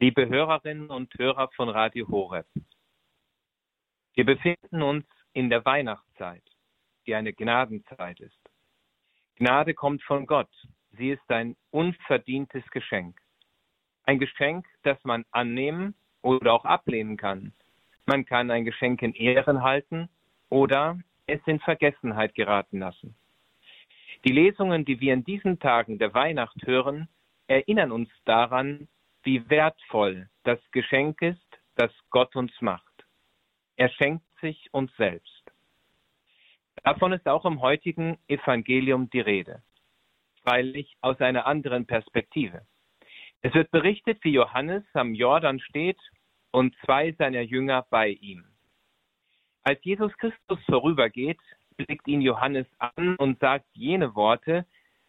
Liebe Hörerinnen und Hörer von Radio Horeb, wir befinden uns in der Weihnachtszeit, die eine Gnadenzeit ist. Gnade kommt von Gott. Sie ist ein unverdientes Geschenk. Ein Geschenk, das man annehmen oder auch ablehnen kann. Man kann ein Geschenk in Ehren halten oder es in Vergessenheit geraten lassen. Die Lesungen, die wir in diesen Tagen der Weihnacht hören, erinnern uns daran, wie wertvoll das Geschenk ist, das Gott uns macht. Er schenkt sich uns selbst. Davon ist auch im heutigen Evangelium die Rede. Freilich aus einer anderen Perspektive. Es wird berichtet, wie Johannes am Jordan steht und zwei seiner Jünger bei ihm. Als Jesus Christus vorübergeht, blickt ihn Johannes an und sagt jene Worte,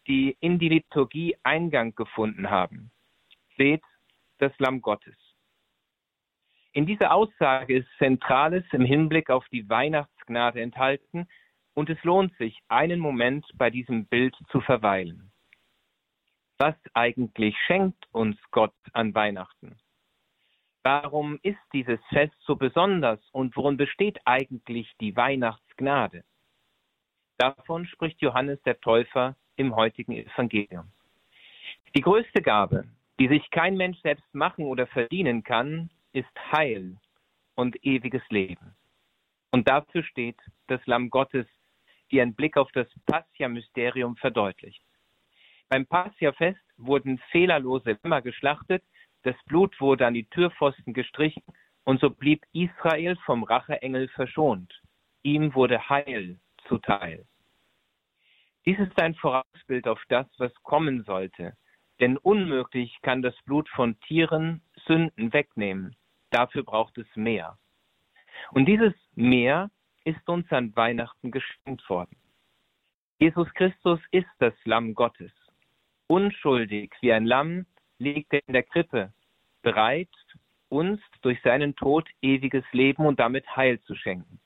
die in die Liturgie Eingang gefunden haben. Seht das Lamm Gottes. In dieser Aussage ist Zentrales im Hinblick auf die Weihnachtsgnade enthalten und es lohnt sich, einen Moment bei diesem Bild zu verweilen. Was eigentlich schenkt uns Gott an Weihnachten? Warum ist dieses Fest so besonders und worin besteht eigentlich die Weihnachtsgnade? Davon spricht Johannes der Täufer im heutigen Evangelium. Die größte Gabe, die sich kein Mensch selbst machen oder verdienen kann, ist Heil und ewiges Leben. Und dafür steht das Lamm Gottes, die ein Blick auf das Passia-Mysterium verdeutlicht. Beim Passia-Fest wurden fehlerlose Lämmer geschlachtet, das Blut wurde an die Türpfosten gestrichen und so blieb Israel vom Racheengel verschont. Ihm wurde Heil zuteil. Dies ist ein Vorausbild auf das, was kommen sollte. Denn unmöglich kann das Blut von Tieren Sünden wegnehmen. Dafür braucht es mehr. Und dieses Meer ist uns an Weihnachten geschenkt worden. Jesus Christus ist das Lamm Gottes. Unschuldig wie ein Lamm liegt er in der Krippe, bereit, uns durch seinen Tod ewiges Leben und damit Heil zu schenken.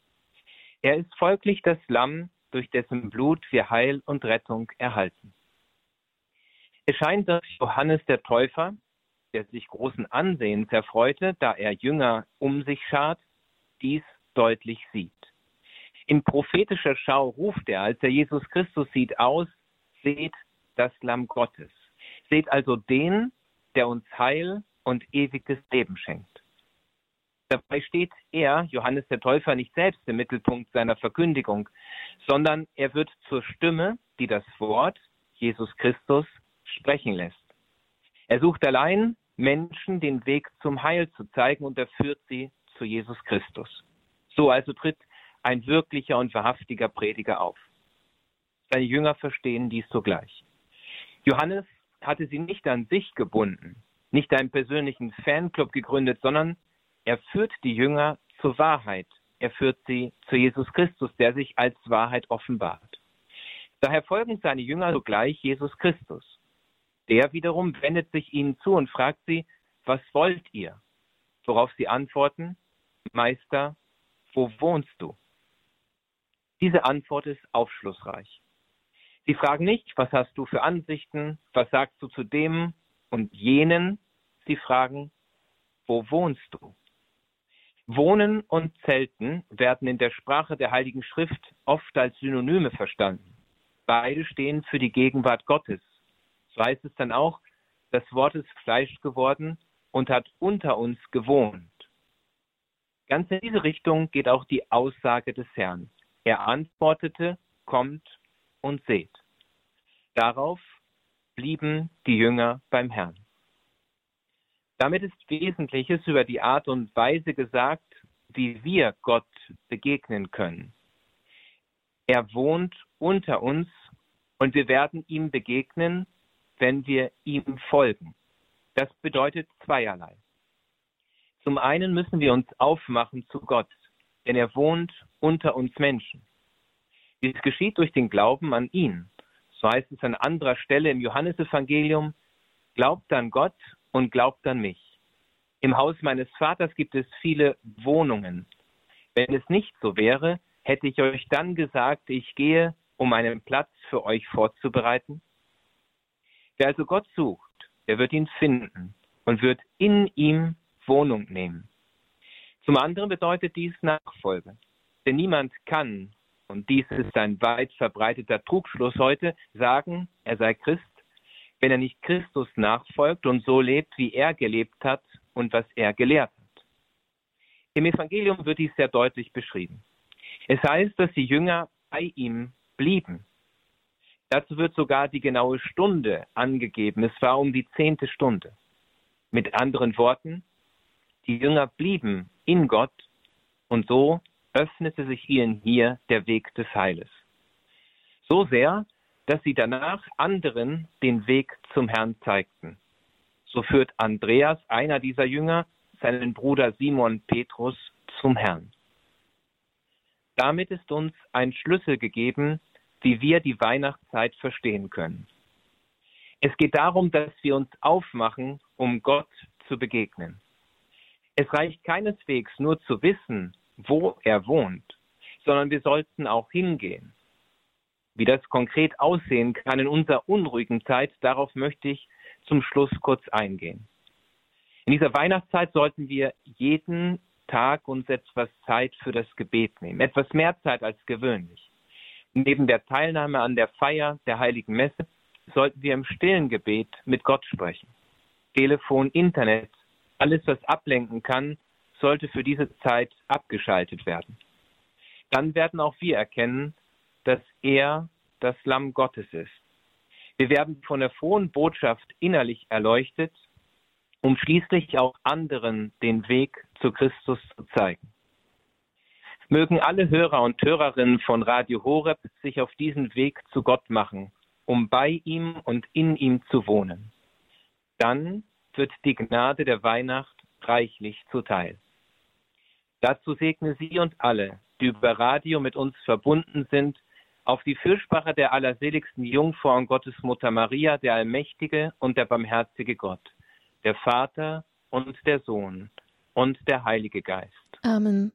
Er ist folglich das Lamm, durch dessen Blut wir Heil und Rettung erhalten. Es scheint, dass Johannes der Täufer, der sich großen Ansehens erfreute, da er Jünger um sich schart, dies deutlich sieht. In prophetischer Schau ruft er, als er Jesus Christus sieht, aus, seht das Lamm Gottes. Seht also den, der uns Heil und ewiges Leben schenkt. Dabei steht er, Johannes der Täufer, nicht selbst im Mittelpunkt seiner Verkündigung, sondern er wird zur Stimme, die das Wort, Jesus Christus, sprechen lässt. Er sucht allein Menschen den Weg zum Heil zu zeigen und er führt sie zu Jesus Christus. So also tritt ein wirklicher und wahrhaftiger Prediger auf. Seine Jünger verstehen dies sogleich. Johannes hatte sie nicht an sich gebunden, nicht einen persönlichen Fanclub gegründet, sondern er führt die Jünger zur Wahrheit. Er führt sie zu Jesus Christus, der sich als Wahrheit offenbart. Daher folgen seine Jünger sogleich Jesus Christus. Der wiederum wendet sich ihnen zu und fragt sie, was wollt ihr? Worauf sie antworten, Meister, wo wohnst du? Diese Antwort ist aufschlussreich. Sie fragen nicht, was hast du für Ansichten, was sagst du zu dem und jenen. Sie fragen, wo wohnst du? Wohnen und Zelten werden in der Sprache der Heiligen Schrift oft als Synonyme verstanden. Beide stehen für die Gegenwart Gottes. So heißt es dann auch, das Wort ist Fleisch geworden und hat unter uns gewohnt. Ganz in diese Richtung geht auch die Aussage des Herrn. Er antwortete, kommt und seht. Darauf blieben die Jünger beim Herrn. Damit ist Wesentliches über die Art und Weise gesagt, wie wir Gott begegnen können. Er wohnt unter uns und wir werden ihm begegnen, wenn wir ihm folgen. Das bedeutet zweierlei. Zum einen müssen wir uns aufmachen zu Gott, denn er wohnt unter uns Menschen. Dies geschieht durch den Glauben an ihn. So heißt es an anderer Stelle im Johannesevangelium, glaubt an Gott und glaubt an mich. Im Haus meines Vaters gibt es viele Wohnungen. Wenn es nicht so wäre, hätte ich euch dann gesagt, ich gehe, um einen Platz für euch vorzubereiten? Wer also Gott sucht, der wird ihn finden. und wird in ihm Wohnung nehmen. Zum anderen bedeutet dies Nachfolge. Denn niemand kann, und dies ist ein weit verbreiteter Trugschluss heute, sagen, er sei Christ, wenn er nicht Christus nachfolgt und so lebt, wie er gelebt hat und was er gelehrt hat. Im Evangelium wird dies sehr deutlich beschrieben. Es heißt, dass die Jünger bei ihm blieben. Dazu wird sogar die genaue Stunde angegeben. Es war um die zehnte Stunde. Mit anderen Worten, die Jünger blieben in Gott und so öffnete sich ihnen hier der Weg des Heiles. So sehr, dass sie danach anderen den Weg zum Herrn zeigten. So führt Andreas, einer dieser Jünger, seinen Bruder Simon Petrus zum Herrn. Damit ist uns ein Schlüssel gegeben, wie wir die Weihnachtszeit verstehen können. Es geht darum, dass wir uns aufmachen, um Gott zu begegnen. Es reicht keineswegs nur zu wissen, wo er wohnt, sondern wir sollten auch hingehen. Wie das konkret aussehen kann in unserer unruhigen Zeit, darauf möchte ich zum Schluss kurz eingehen. In dieser Weihnachtszeit sollten wir jeden Tag uns etwas Zeit für das Gebet nehmen, etwas mehr Zeit als gewöhnlich. Neben der Teilnahme an der Feier der heiligen Messe sollten wir im stillen Gebet mit Gott sprechen. Telefon, Internet, alles, was ablenken kann, sollte für diese Zeit abgeschaltet werden. Dann werden auch wir erkennen, dass er das Lamm Gottes ist. Wir werden von der frohen Botschaft innerlich erleuchtet, um schließlich auch anderen den Weg zu Christus zu zeigen. Mögen alle Hörer und Hörerinnen von Radio Horeb sich auf diesen Weg zu Gott machen, um bei ihm und in ihm zu wohnen. Dann wird die Gnade der Weihnacht reichlich zuteil. Dazu segne sie und alle, die über Radio mit uns verbunden sind, auf die Fürsprache der allerseligsten Jungfrau und Gottesmutter Maria, der allmächtige und der barmherzige Gott, der Vater und der Sohn und der Heilige Geist. Amen.